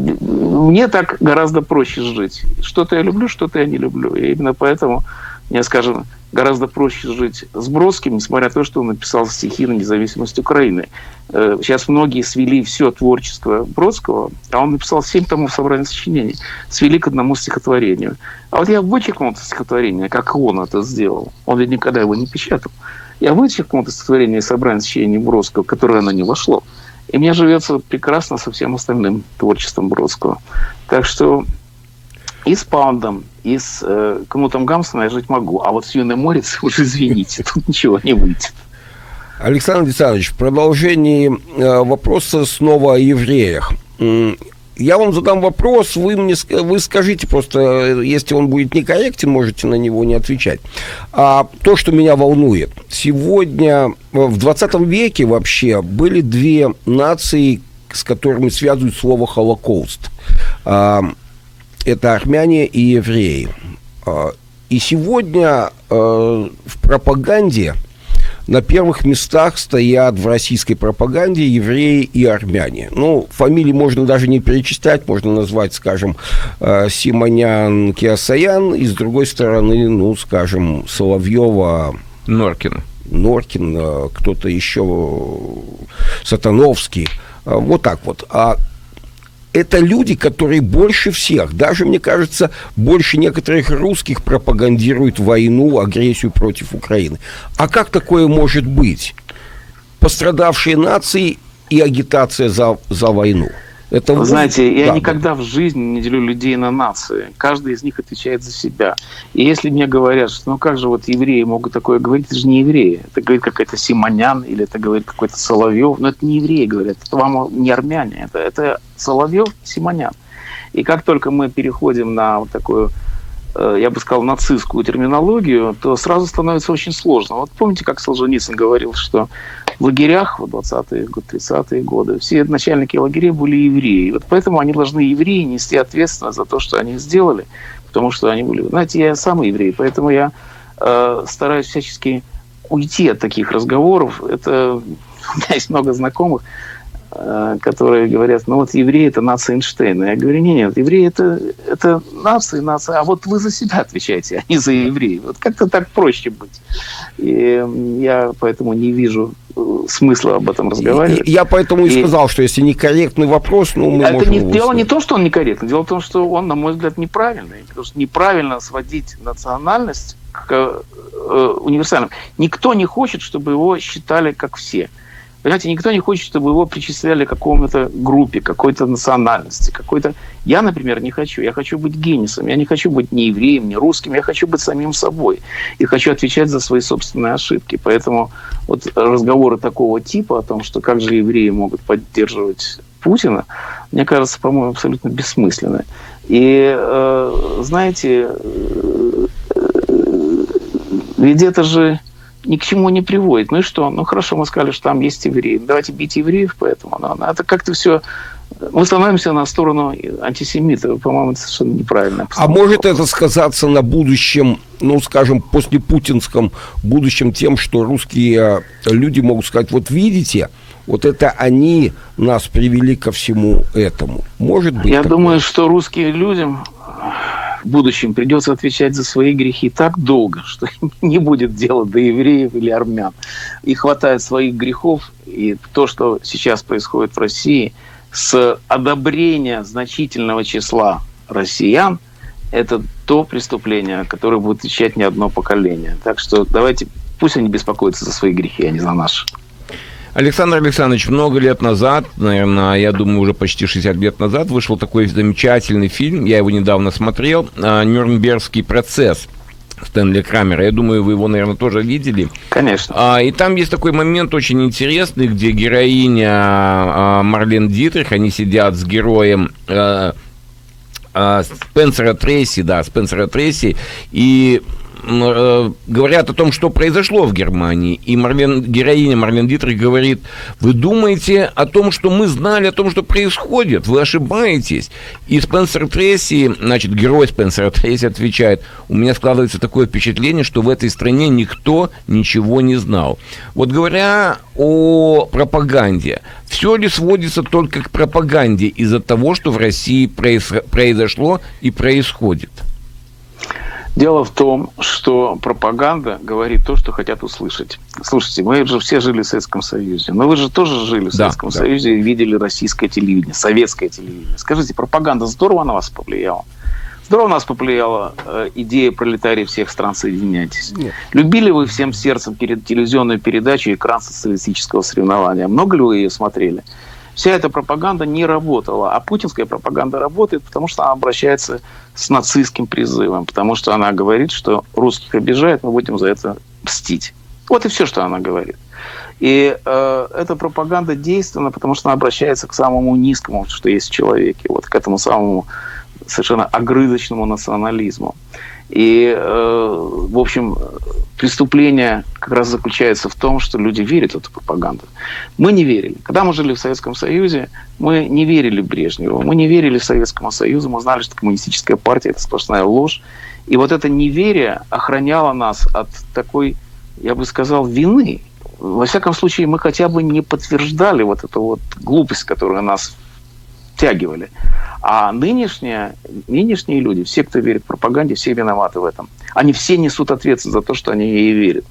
мне так гораздо проще жить. Что-то я люблю, что-то я не люблю. И именно поэтому мне, скажем, гораздо проще жить с Бродским, несмотря на то, что он написал стихи на независимость Украины. Э, сейчас многие свели все творчество Бродского, а он написал семь томов собрания сочинений, свели к одному стихотворению. А вот я вычеркнул это стихотворение, как он это сделал. Он ведь никогда его не печатал. Я вычеркнул это стихотворение собрания сочинений Бродского, которое оно не вошло. И мне живется прекрасно со всем остальным творчеством Бродского. Так что и с Паундом, и с э, Кнутом Гамсоном я жить могу. А вот с Юной Морец, [laughs] уж извините, тут ничего не выйдет. Александр Александрович, в продолжении э, вопроса снова о евреях. Я вам задам вопрос, вы мне вы скажите просто, если он будет некорректен, можете на него не отвечать. А то, что меня волнует, сегодня в 20 веке вообще были две нации, с которыми связывают слово Холокост. Это армяне и евреи. А, и сегодня а, в пропаганде на первых местах стоят в российской пропаганде евреи и армяне. Ну, фамилии можно даже не перечислять, можно назвать, скажем, а, Симонян, Киасаян, и с другой стороны, ну, скажем, Соловьева... Норкин. Норкин, кто-то еще, Сатановский. Вот так вот. А это люди, которые больше всех, даже, мне кажется, больше некоторых русских пропагандируют войну, агрессию против Украины. А как такое может быть? Пострадавшие нации и агитация за, за войну. Это Вы знаете, я да, никогда да. в жизни не делю людей на нации. Каждый из них отвечает за себя. И если мне говорят, что ну как же вот евреи могут такое говорить, это же не евреи. Это говорит какой-то Симонян или это говорит какой-то Соловьев. Но это не евреи говорят, это вам не армяне. Это, это Соловьев, Симонян. И как только мы переходим на вот такую я бы сказал, нацистскую терминологию, то сразу становится очень сложно. Вот помните, как Солженицын говорил, что в лагерях в 20-е, 30-е годы все начальники лагерей были евреи. Вот поэтому они должны, евреи, нести ответственность за то, что они сделали, потому что они были... Знаете, я сам еврей, поэтому я э, стараюсь всячески уйти от таких разговоров. Это [laughs] у меня есть много знакомых, Э, которые говорят, ну вот евреи это нация Эйнштейна. Я говорю, нет, нет, евреи это, это нация, нация, а вот вы за себя отвечаете, а не за евреев. Вот как-то так проще быть. И я поэтому не вижу э, смысла об этом разговаривать. Я поэтому и, и сказал, что если некорректный вопрос, ну мы это можем... Не, дело не то, что он некорректный, дело в том, что он, на мой взгляд, неправильный. Потому что неправильно сводить национальность к э, универсальному. Никто не хочет, чтобы его считали как все. Понимаете, никто не хочет, чтобы его причисляли к какому-то группе, какой-то национальности, какой-то... Я, например, не хочу. Я хочу быть генисом. Я не хочу быть ни евреем, ни русским. Я хочу быть самим собой. И хочу отвечать за свои собственные ошибки. Поэтому вот разговоры такого типа о том, что как же евреи могут поддерживать Путина, мне кажется, по-моему, абсолютно бессмысленны. И, э, знаете, э, э, ведь это же ни к чему не приводит. Ну и что? Ну хорошо, мы сказали, что там есть евреи. Давайте бить евреев, поэтому но, но это как-то все мы становимся на сторону антисемитов. По-моему, это совершенно неправильно. А может это сказаться на будущем, ну, скажем, после путинском будущем тем, что русские люди могут сказать, вот видите, вот это они нас привели ко всему этому. Может быть. Я такое? думаю, что русским людям в будущем придется отвечать за свои грехи так долго, [laughs] что не будет дела до евреев или армян. И хватает своих грехов, и то, что сейчас происходит в России, с одобрения значительного числа россиян, это то преступление, которое будет отвечать не одно поколение. Так что давайте, пусть они беспокоятся за свои грехи, а не за наши. Александр Александрович, много лет назад, наверное, я думаю, уже почти 60 лет назад, вышел такой замечательный фильм, я его недавно смотрел, а, «Нюрнбергский процесс». Стэнли Крамера. Я думаю, вы его, наверное, тоже видели. Конечно. А, и там есть такой момент очень интересный, где героиня а, Марлен Дитрих, они сидят с героем а, а, Спенсера Трейси, да, Спенсера Трейси, и говорят о том, что произошло в Германии. И Марлен, героиня Марлен Дитрих говорит, вы думаете о том, что мы знали о том, что происходит, вы ошибаетесь. И Спенсер Тресси, значит, герой Спенсера Тресси отвечает, у меня складывается такое впечатление, что в этой стране никто ничего не знал. Вот говоря о пропаганде, все ли сводится только к пропаганде из-за того, что в России произошло и происходит? Дело в том, что пропаганда говорит то, что хотят услышать. Слушайте, мы же все жили в Советском Союзе. Но вы же тоже жили в Советском да, Союзе и видели российское телевидение, советское телевидение. Скажите, пропаганда здорово на вас повлияла? Здорово на нас повлияла э, идея пролетарии всех стран «Соединяйтесь». Нет. Любили вы всем сердцем перед телевизионную передачу «Экран социалистического соревнования»? Много ли вы ее смотрели? вся эта пропаганда не работала. А путинская пропаганда работает, потому что она обращается с нацистским призывом, потому что она говорит, что русских обижает, мы будем за это мстить. Вот и все, что она говорит. И э, эта пропаганда действенна, потому что она обращается к самому низкому, что есть в человеке, вот к этому самому совершенно огрызочному национализму. И, э, в общем, преступление как раз заключается в том, что люди верят в эту пропаганду. Мы не верили. Когда мы жили в Советском Союзе, мы не верили Брежневу, мы не верили Советскому Союзу, мы знали, что коммунистическая партия – это сплошная ложь. И вот это неверие охраняло нас от такой, я бы сказал, вины. Во всяком случае, мы хотя бы не подтверждали вот эту вот глупость, которую нас втягивали. А нынешние, нынешние люди, все, кто верит в пропаганде, все виноваты в этом. Они все несут ответственность за то, что они ей верят.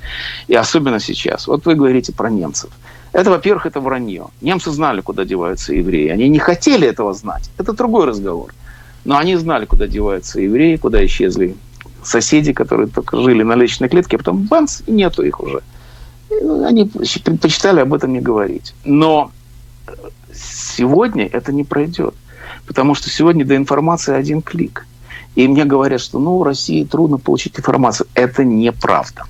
И особенно сейчас. Вот вы говорите про немцев. Это, во-первых, это вранье. Немцы знали, куда деваются евреи. Они не хотели этого знать. Это другой разговор. Но они знали, куда деваются евреи, куда исчезли соседи, которые только жили на личной клетке, а потом банц, и нету их уже. Они предпочитали об этом не говорить. Но сегодня это не пройдет. Потому что сегодня до информации один клик. И мне говорят, что ну, в России трудно получить информацию. Это неправда.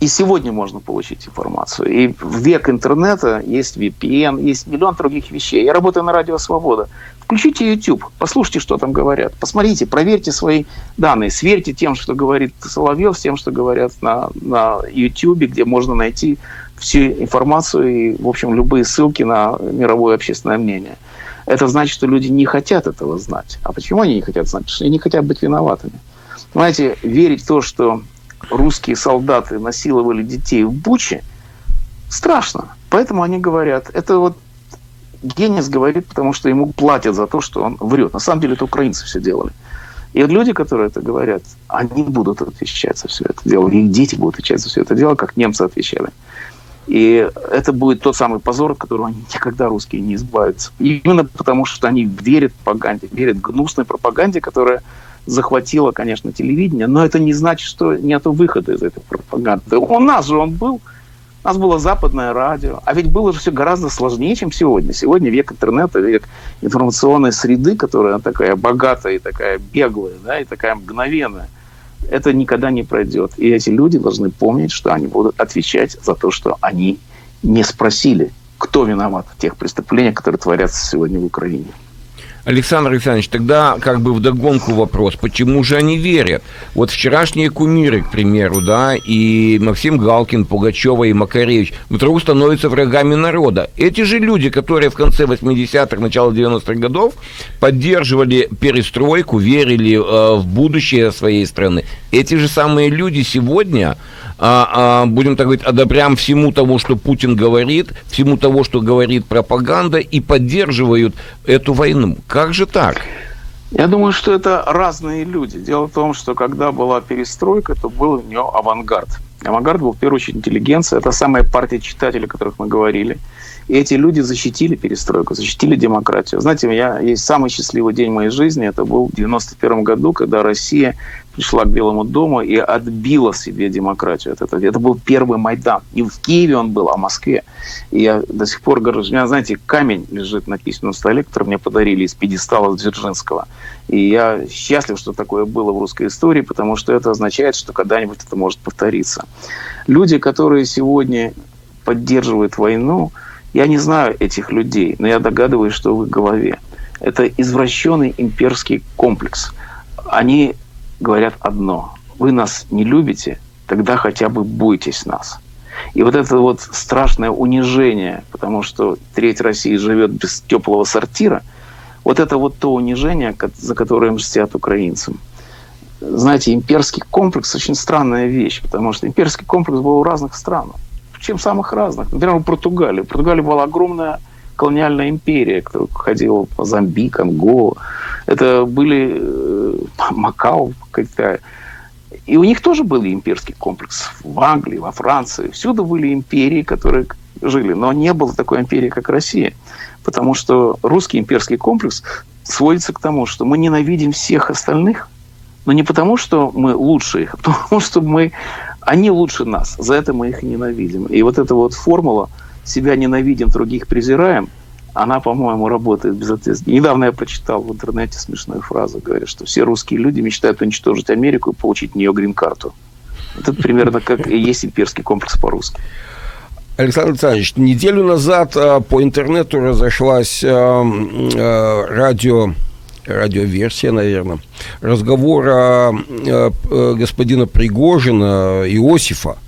И сегодня можно получить информацию. И в век интернета есть VPN, есть миллион других вещей. Я работаю на радио «Свобода». Включите YouTube, послушайте, что там говорят. Посмотрите, проверьте свои данные, сверьте тем, что говорит Соловьев, с тем, что говорят на, на YouTube, где можно найти всю информацию и, в общем, любые ссылки на мировое общественное мнение. Это значит, что люди не хотят этого знать. А почему они не хотят знать? Потому что они не хотят быть виноватыми. Понимаете, верить в то, что русские солдаты насиловали детей в Буче, страшно. Поэтому они говорят, это вот Генис говорит, потому что ему платят за то, что он врет. На самом деле это украинцы все делали. И вот люди, которые это говорят, они будут отвечать за все это дело. их дети будут отвечать за все это дело, как немцы отвечали. И это будет тот самый позор, от которого они никогда русские не избавятся. Именно потому, что они верят пропаганде, верят гнусной пропаганде, которая захватила, конечно, телевидение, но это не значит, что нет выхода из этой пропаганды. У нас же он был, у нас было западное радио, а ведь было же все гораздо сложнее, чем сегодня. Сегодня век интернета, век информационной среды, которая такая богатая и такая беглая, да, и такая мгновенная. Это никогда не пройдет. И эти люди должны помнить, что они будут отвечать за то, что они не спросили, кто виноват в тех преступлениях, которые творятся сегодня в Украине. Александр Александрович, тогда как бы вдогонку вопрос, почему же они верят? Вот вчерашние кумиры, к примеру, да, и Максим Галкин, Пугачева и Макаревич вдруг становятся врагами народа. Эти же люди, которые в конце 80-х, начало 90-х годов поддерживали перестройку, верили э, в будущее своей страны, эти же самые люди сегодня а, а, будем так говорить, одобрям всему того, что Путин говорит, всему того, что говорит пропаганда, и поддерживают эту войну. Как же так? Я думаю, что это разные люди. Дело в том, что когда была перестройка, то был у нее авангард. Авангард был, в первую очередь, интеллигенция. Это самая партия читателей, о которых мы говорили. И эти люди защитили перестройку, защитили демократию. Знаете, меня есть самый счастливый день моей жизни. Это был в 91 году, когда Россия пришла к Белому дому и отбила себе демократию. Это, это был первый Майдан. Не в Киеве он был, а в Москве. И я до сих пор горжусь. У меня, знаете, камень лежит на письменном столе, который мне подарили из пьедестала Дзержинского. И я счастлив, что такое было в русской истории, потому что это означает, что когда-нибудь это может повториться. Люди, которые сегодня поддерживают войну, я не знаю этих людей, но я догадываюсь, что в их голове. Это извращенный имперский комплекс. Они говорят одно. Вы нас не любите, тогда хотя бы бойтесь нас. И вот это вот страшное унижение, потому что треть России живет без теплого сортира, вот это вот то унижение, за которое мстят украинцам. Знаете, имперский комплекс очень странная вещь, потому что имперский комплекс был у разных стран чем самых разных. Например, в Португалии. В Португалии была огромная колониальная империя, которая ходила по Замбик, Ангола. Это были э, Макао, какая и у них тоже был имперский комплекс. В Англии, во Франции. Всюду были империи, которые жили. Но не было такой империи, как Россия. Потому что русский имперский комплекс сводится к тому, что мы ненавидим всех остальных, но не потому, что мы лучше их, а потому [laughs] что мы они лучше нас, за это мы их ненавидим. И вот эта вот формула «себя ненавидим, других презираем», она, по-моему, работает безответственно. Недавно я прочитал в интернете смешную фразу, говорят, что все русские люди мечтают уничтожить Америку и получить в нее грин-карту. Это примерно как и есть имперский комплекс по-русски. Александр Александрович, неделю назад а, по интернету разошлась а, а, радио радиоверсия, наверное, разговора э, э, господина Пригожина, Иосифа,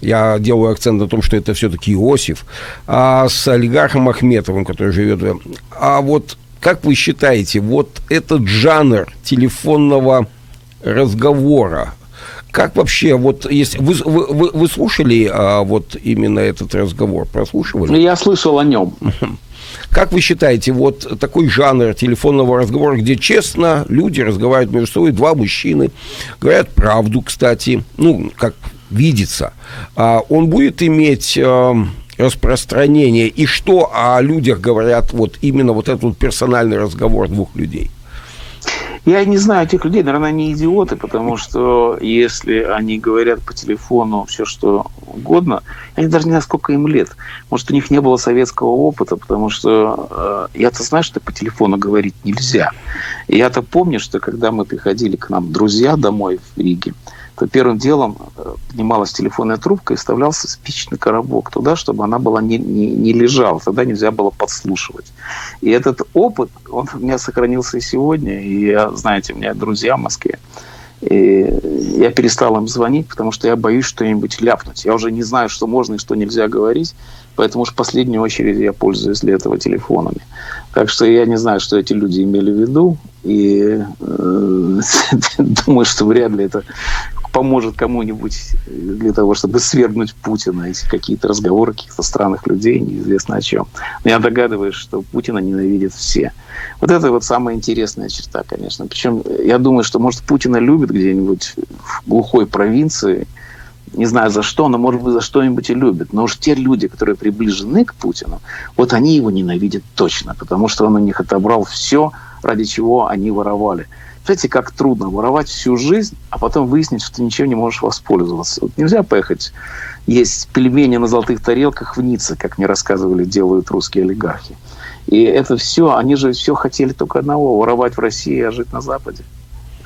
я делаю акцент на том, что это все-таки Иосиф, а с олигархом Ахметовым, который живет... А вот как вы считаете, вот этот жанр телефонного разговора, как вообще, вот если вы, вы, вы слушали а, вот именно этот разговор, прослушивали? Я слышал о нем. [laughs] Как вы считаете, вот такой жанр телефонного разговора, где честно люди разговаривают между собой, два мужчины, говорят правду, кстати, ну, как видится, а он будет иметь э, распространение, и что о людях говорят вот именно вот этот персональный разговор двух людей? Я не знаю этих людей, наверное, они идиоты, потому что если они говорят по телефону все, что угодно, я даже не знаю, сколько им лет. Может, у них не было советского опыта, потому что э, я-то знаю, что по телефону говорить нельзя. Я-то помню, что когда мы приходили к нам друзья домой в Риге, то первым делом э, поднималась телефонная трубка и вставлялся спичный коробок туда, чтобы она была не, не, не лежала. Тогда нельзя было подслушивать. И этот опыт, он у меня сохранился и сегодня. И я, знаете, у меня друзья в Москве. И я перестал им звонить, потому что я боюсь что-нибудь ляпнуть. Я уже не знаю, что можно и что нельзя говорить. Поэтому уж в последнюю очередь я пользуюсь для этого телефонами. Так что я не знаю, что эти люди имели в виду. И э, [laughs] думаю, что вряд ли это поможет кому-нибудь для того, чтобы свергнуть Путина, эти какие-то разговоры каких-то странных людей, неизвестно о чем. Но я догадываюсь, что Путина ненавидят все. Вот это вот самая интересная черта, конечно. Причем я думаю, что, может, Путина любят где-нибудь в глухой провинции, не знаю за что, но, может быть, за что-нибудь и любят. Но уж те люди, которые приближены к Путину, вот они его ненавидят точно, потому что он у них отобрал все, ради чего они воровали. Представляете, как трудно воровать всю жизнь, а потом выяснить, что ты ничем не можешь воспользоваться. Вот нельзя поехать есть пельмени на золотых тарелках в Ницце, как мне рассказывали, делают русские олигархи. И это все, они же все хотели только одного, воровать в России, а жить на Западе.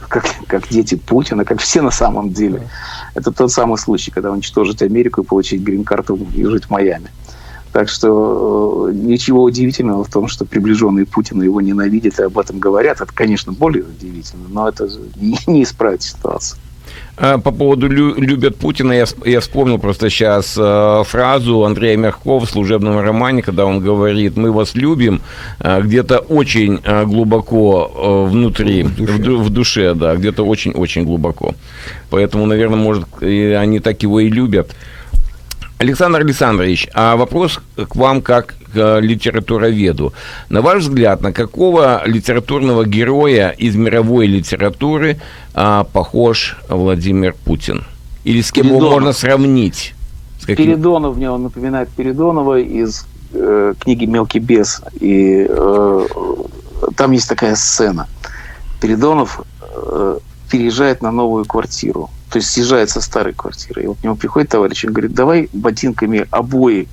Как, как дети Путина, как все на самом деле. Это тот самый случай, когда уничтожить Америку и получить грин-карту и жить в Майами. Так что э, ничего удивительного в том, что приближенные Путина его ненавидят и об этом говорят. Это, конечно, более удивительно, но это [laughs] не исправит ситуацию. А, по поводу «любят Путина» я, я вспомнил просто сейчас э, фразу Андрея Мягкова в служебном романе, когда он говорит «мы вас любим» э, где-то очень э, глубоко э, внутри, в душе, в, в душе да, где-то очень-очень глубоко. Поэтому, наверное, может, они так его и любят. Александр Александрович, а вопрос к вам как к литературоведу. На ваш взгляд, на какого литературного героя из мировой литературы а, похож Владимир Путин? Или с кем Передонов. его можно сравнить? С каким... Передонов мне он напоминает Передонова из э, книги «Мелкий бес». И э, там есть такая сцена. Передонов э, переезжает на новую квартиру то есть съезжает со старой квартиры. И вот к нему приходит товарищ и говорит, давай ботинками обои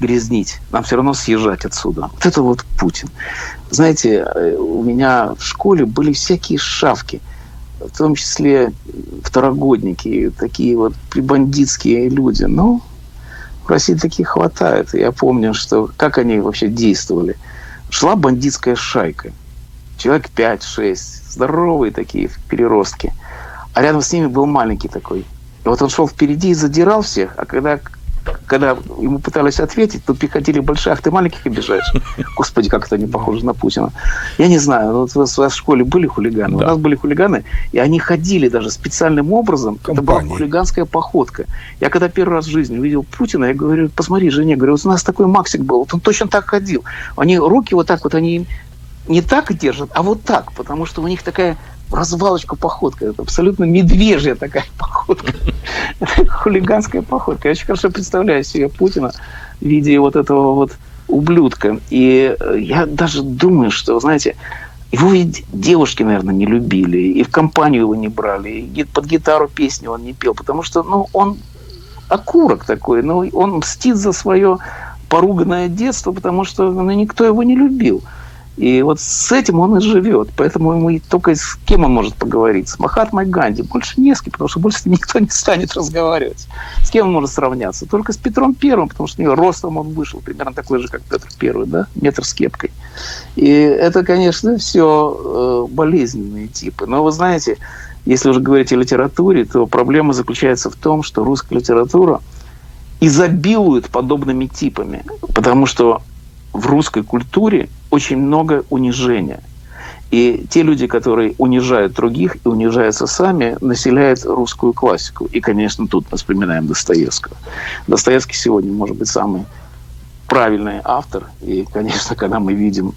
грязнить, нам все равно съезжать отсюда. Вот это вот Путин. Знаете, э, у меня в школе были всякие шавки, в том числе второгодники, такие вот прибандитские люди. Ну, в России таких хватает. Я помню, что как они вообще действовали. Шла бандитская шайка. Человек 5-6, здоровые такие переростки – а рядом с ними был маленький такой. И вот он шел впереди и задирал всех, а когда когда ему пытались ответить, то приходили большие, ах, ты маленьких обижаешь. [laughs] Господи, как это не похоже на Путина. Я не знаю, вот в вас в школе были хулиганы? Да. У нас были хулиганы, и они ходили даже специальным образом. Компании. Это была хулиганская походка. Я когда первый раз в жизни увидел Путина, я говорю, посмотри, жене, говорю, вот у нас такой Максик был, вот он точно так ходил. Они руки вот так вот, они не так держат, а вот так, потому что у них такая развалочку походка. Это абсолютно медвежья такая походка. Хулиганская походка. Я очень хорошо представляю себе Путина в виде вот этого вот ублюдка. И э, я даже думаю, что, знаете, его ведь девушки, наверное, не любили, и в компанию его не брали, и под гитару песни он не пел, потому что, ну, он окурок такой, ну, он мстит за свое поруганное детство, потому что ну, никто его не любил. И вот с этим он и живет. Поэтому ему только с кем он может поговорить? С Махатмой Ганди. Больше не с кем, потому что больше никто не станет разговаривать. С кем он может сравняться? Только с Петром Первым, потому что у него ростом он вышел примерно такой же, как Петр Первый, да? метр с кепкой. И это, конечно, все э, болезненные типы. Но вы знаете, если уже говорить о литературе, то проблема заключается в том, что русская литература изобилует подобными типами. Потому что в русской культуре очень много унижения. И те люди, которые унижают других и унижаются сами, населяют русскую классику. И, конечно, тут мы вспоминаем Достоевского. Достоевский сегодня, может быть, самый правильный автор. И, конечно, когда мы видим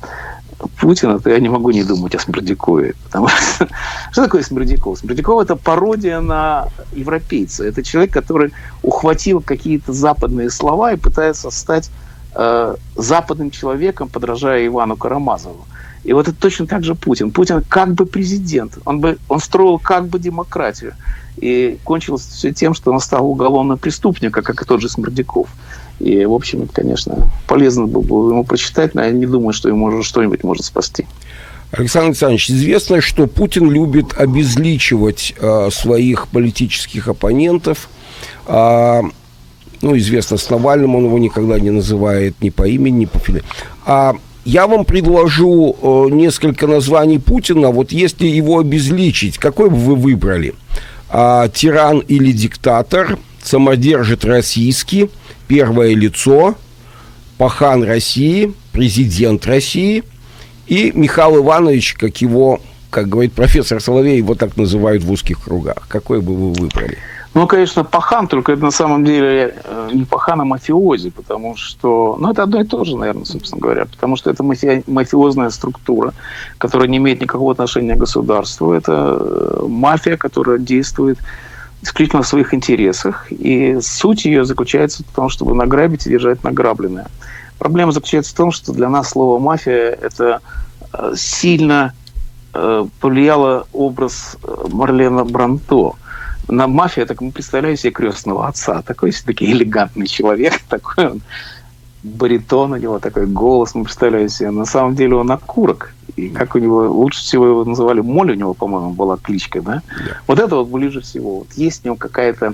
Путина, то я не могу не думать о Смердякове. Потому что, [laughs] что такое Смердяков? Смердяков – это пародия на европейца. Это человек, который ухватил какие-то западные слова и пытается стать Э, западным человеком, подражая Ивану Карамазову. И вот это точно так же Путин. Путин как бы президент, он, бы, он строил как бы демократию. И кончилось все тем, что он стал уголовным преступником, как и тот же Смордяков. И, в общем, конечно, полезно было бы ему прочитать, но я не думаю, что ему что-нибудь может спасти. Александр Александрович, известно, что Путин любит обезличивать э, своих политических оппонентов. Э, ну, известно, с Навальным он его никогда не называет ни по имени, ни по фамилии. А я вам предложу э, несколько названий Путина. Вот если его обезличить, какой бы вы выбрали? А, тиран или диктатор, самодержит российский, первое лицо, пахан России, президент России – и Михаил Иванович, как его, как говорит профессор Соловей, его так называют в узких кругах. Какой бы вы выбрали? Ну, конечно, пахан, только это на самом деле э, не пахан, а мафиози, потому что, ну, это одно и то же, наверное, собственно говоря, потому что это мафи... мафиозная структура, которая не имеет никакого отношения к государству. Это э, мафия, которая действует исключительно в своих интересах, и суть ее заключается в том, чтобы награбить и держать награбленное. Проблема заключается в том, что для нас слово «мафия» – это э, сильно повлияло образ Марлена Бранто. На мафия, так мы представляем себе крестного отца. Такой все-таки элегантный человек, [laughs] такой он баритон у него, такой голос, мы представляем себе. На самом деле он окурок. И как у него, лучше всего его называли Моль, у него, по-моему, была кличка, да? Yeah. Вот это вот ближе всего. Вот есть у него какая-то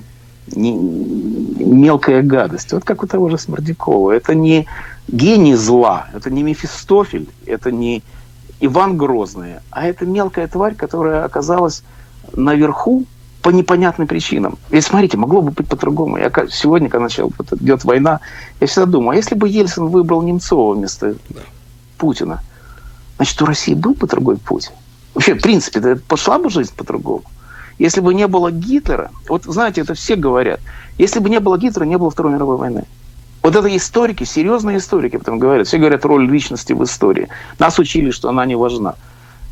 не, мелкая гадость. Вот как у того же Смордякова. Это не гений зла, это не Мефистофель, это не Иван Грозный, а это мелкая тварь, которая оказалась наверху по непонятным причинам. И смотрите, могло бы быть по-другому. Я сегодня, когда начал, вот, идет война, я всегда думаю, а если бы Ельцин выбрал Немцова вместо да. Путина, значит, у России был бы другой путь. Вообще, в принципе, пошла бы жизнь по-другому. Если бы не было Гитлера, вот знаете, это все говорят, если бы не было Гитлера, не было Второй мировой войны. Вот это историки, серьезные историки, потом говорят. Все говорят роль личности в истории. Нас учили, что она не важна.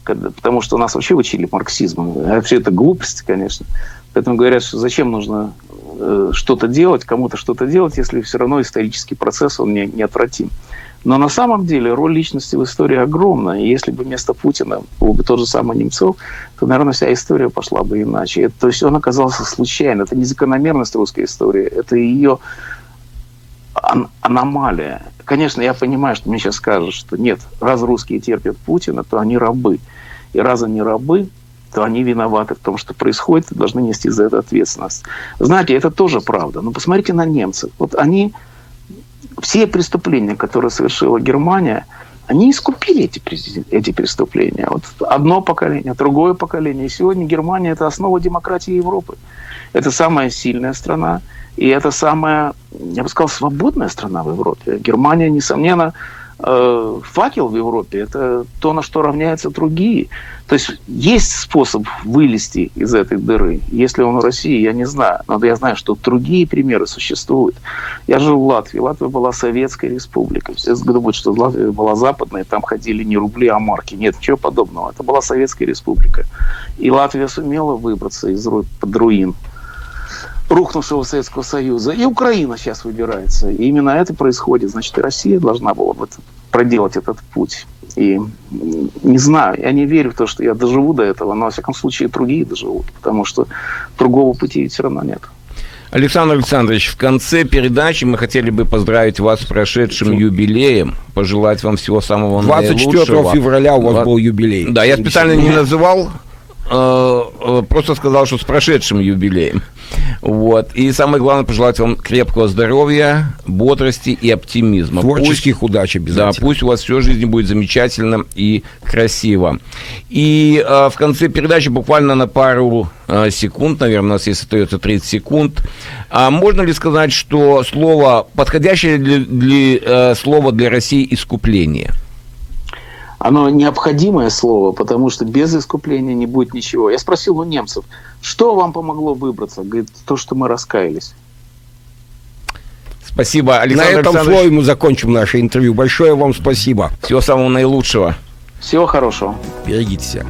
Потому что нас вообще учили марксизмом. А вообще это глупость, конечно. Поэтому говорят, что зачем нужно э, что-то делать, кому-то что-то делать, если все равно исторический процесс, он не, неотвратим. Но на самом деле роль личности в истории огромна. И если бы вместо Путина был бы тот же самый Немцов, то, наверное, вся история пошла бы иначе. Это, то есть он оказался случайно. Это не закономерность русской истории, это ее ан- аномалия. Конечно, я понимаю, что мне сейчас скажут, что нет, раз русские терпят Путина, то они рабы. И раз они рабы, то они виноваты в том, что происходит, и должны нести за это ответственность. Знаете, это тоже правда. Но посмотрите на немцев. Вот они, все преступления, которые совершила Германия, они искупили эти, эти преступления. Вот одно поколение, другое поколение. И сегодня Германия – это основа демократии Европы. Это самая сильная страна, и это самая, я бы сказал, свободная страна в Европе. Германия, несомненно, факел в Европе – это то, на что равняются другие. То есть есть способ вылезти из этой дыры. Если он в России, я не знаю. Но я знаю, что другие примеры существуют. Я жил в Латвии. Латвия была советской республикой. Все думают, что Латвия была западной, там ходили не рубли, а марки. Нет, ничего подобного. Это была советская республика. И Латвия сумела выбраться из под руин рухнувшего Советского Союза. И Украина сейчас выбирается. И именно это происходит. Значит, и Россия должна была вот проделать этот путь. И не знаю, я не верю в то, что я доживу до этого, но, во всяком случае, другие доживут, потому что другого пути все равно нет. Александр Александрович, в конце передачи мы хотели бы поздравить вас с прошедшим юбилеем, пожелать вам всего самого 24 наилучшего. 24 февраля у вас был юбилей. Да, я специально не называл просто сказал, что с прошедшим юбилеем. Вот. И самое главное, пожелать вам крепкого здоровья, бодрости и оптимизма. Творческих пусть, удач обязательно. Да, пусть у вас все в жизни будет замечательно и красиво. И э, в конце передачи буквально на пару э, секунд, наверное, у нас есть остается 30 секунд, а можно ли сказать, что слово, подходящее для, для, э, слово для России искупление – оно необходимое слово, потому что без искупления не будет ничего. Я спросил у немцев, что вам помогло выбраться? Говорит, то, что мы раскаялись. Спасибо, Александр На этом слове мы закончим наше интервью. Большое вам спасибо. Всего самого наилучшего. Всего хорошего. Берегите себя.